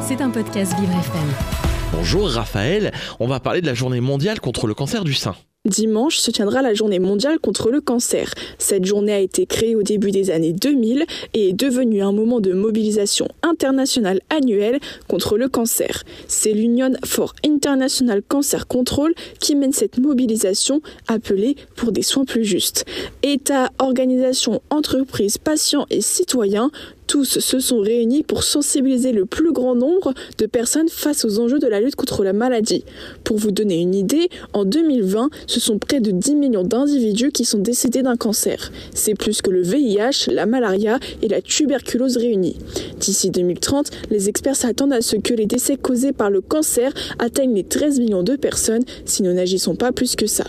C'est un podcast Vivre FM. Bonjour Raphaël, on va parler de la journée mondiale contre le cancer du sein. Dimanche se tiendra la journée mondiale contre le cancer. Cette journée a été créée au début des années 2000 et est devenue un moment de mobilisation internationale annuelle contre le cancer. C'est l'Union for International Cancer Control qui mène cette mobilisation appelée pour des soins plus justes. États, organisations, entreprises, patients et citoyens tous se sont réunis pour sensibiliser le plus grand nombre de personnes face aux enjeux de la lutte contre la maladie. Pour vous donner une idée, en 2020, ce sont près de 10 millions d'individus qui sont décédés d'un cancer. C'est plus que le VIH, la malaria et la tuberculose réunis. D'ici 2030, les experts s'attendent à ce que les décès causés par le cancer atteignent les 13 millions de personnes si nous n'agissons pas plus que ça.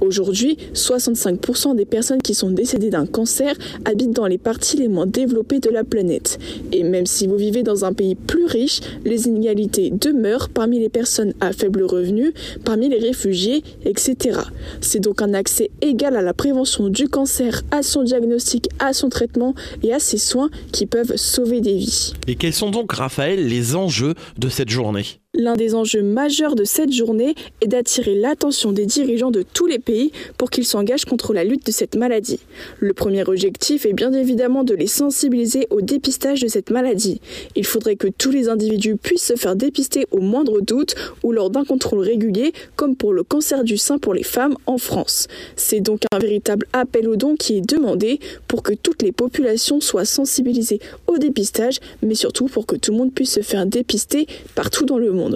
Aujourd'hui, 65% des personnes qui sont décédées d'un cancer habitent dans les parties les moins développées de la planète. Et même si vous vivez dans un pays plus riche, les inégalités demeurent parmi les personnes à faible revenu, parmi les réfugiés, etc. C'est donc un accès égal à la prévention du cancer, à son diagnostic, à son traitement et à ses soins qui peuvent sauver des vies. Et quels sont donc, Raphaël, les enjeux de cette journée? L'un des enjeux majeurs de cette journée est d'attirer l'attention des dirigeants de tous les pays pour qu'ils s'engagent contre la lutte de cette maladie. Le premier objectif est bien évidemment de les sensibiliser au dépistage de cette maladie. Il faudrait que tous les individus puissent se faire dépister au moindre doute ou lors d'un contrôle régulier, comme pour le cancer du sein pour les femmes en France. C'est donc un véritable appel aux dons qui est demandé pour que toutes les populations soient sensibilisées au dépistage, mais surtout pour que tout le monde puisse se faire dépister partout dans le monde.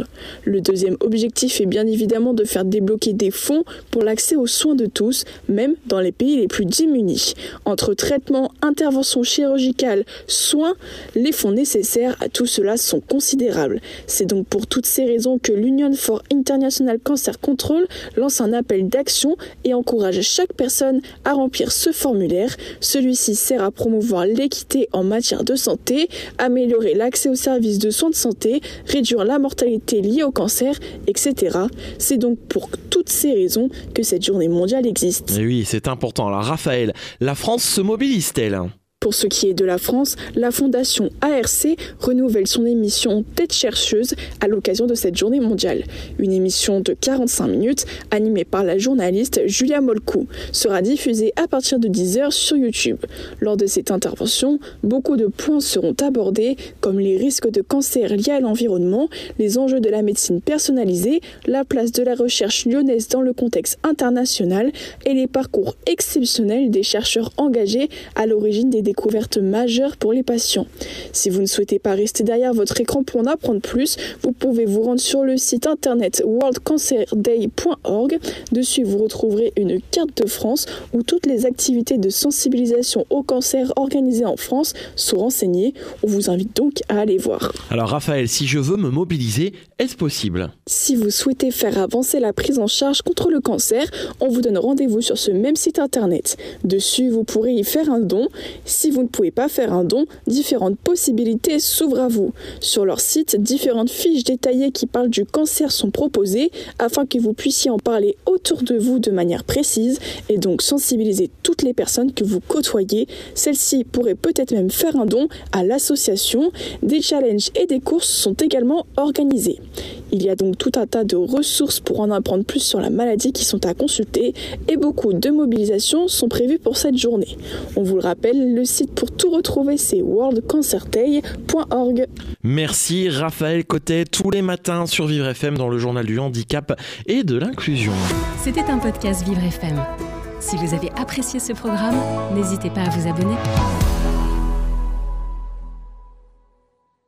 Le deuxième objectif est bien évidemment de faire débloquer des fonds pour l'accès aux soins de tous, même dans les pays les plus démunis. Entre traitement, intervention chirurgicale, soins, les fonds nécessaires à tout cela sont considérables. C'est donc pour toutes ces raisons que l'Union for International Cancer Control lance un appel d'action et encourage chaque personne à remplir ce formulaire. Celui-ci sert à promouvoir l'équité en matière de santé, améliorer l'accès aux services de soins de santé, réduire la mortalité liées au cancer, etc. C'est donc pour toutes ces raisons que cette journée mondiale existe. Et oui, c'est important. Alors Raphaël, la France se mobilise-t-elle? Pour ce qui est de la France, la fondation ARC renouvelle son émission Tête chercheuse à l'occasion de cette journée mondiale. Une émission de 45 minutes animée par la journaliste Julia Molcou sera diffusée à partir de 10h sur YouTube. Lors de cette intervention, beaucoup de points seront abordés comme les risques de cancer liés à l'environnement, les enjeux de la médecine personnalisée, la place de la recherche lyonnaise dans le contexte international et les parcours exceptionnels des chercheurs engagés à l'origine des découverte majeure pour les patients. Si vous ne souhaitez pas rester derrière votre écran pour en apprendre plus, vous pouvez vous rendre sur le site internet worldcancerday.org. Dessus, vous retrouverez une carte de France où toutes les activités de sensibilisation au cancer organisées en France sont renseignées. On vous invite donc à aller voir. Alors Raphaël, si je veux me mobiliser, est-ce possible? Si vous souhaitez faire avancer la prise en charge contre le cancer, on vous donne rendez-vous sur ce même site internet. Dessus, vous pourrez y faire un don. Si vous ne pouvez pas faire un don, différentes possibilités s'ouvrent à vous. Sur leur site, différentes fiches détaillées qui parlent du cancer sont proposées afin que vous puissiez en parler autour de vous de manière précise et donc sensibiliser toutes les personnes que vous côtoyez. Celles-ci pourraient peut-être même faire un don à l'association. Des challenges et des courses sont également organisés. Il y a donc tout un tas de ressources pour en apprendre plus sur la maladie qui sont à consulter et beaucoup de mobilisations sont prévues pour cette journée. On vous le rappelle, le site pour tout retrouver c'est. Merci Raphaël Cotet tous les matins sur Vivre FM dans le journal du handicap et de l'inclusion. C'était un podcast Vivre FM. Si vous avez apprécié ce programme, n'hésitez pas à vous abonner.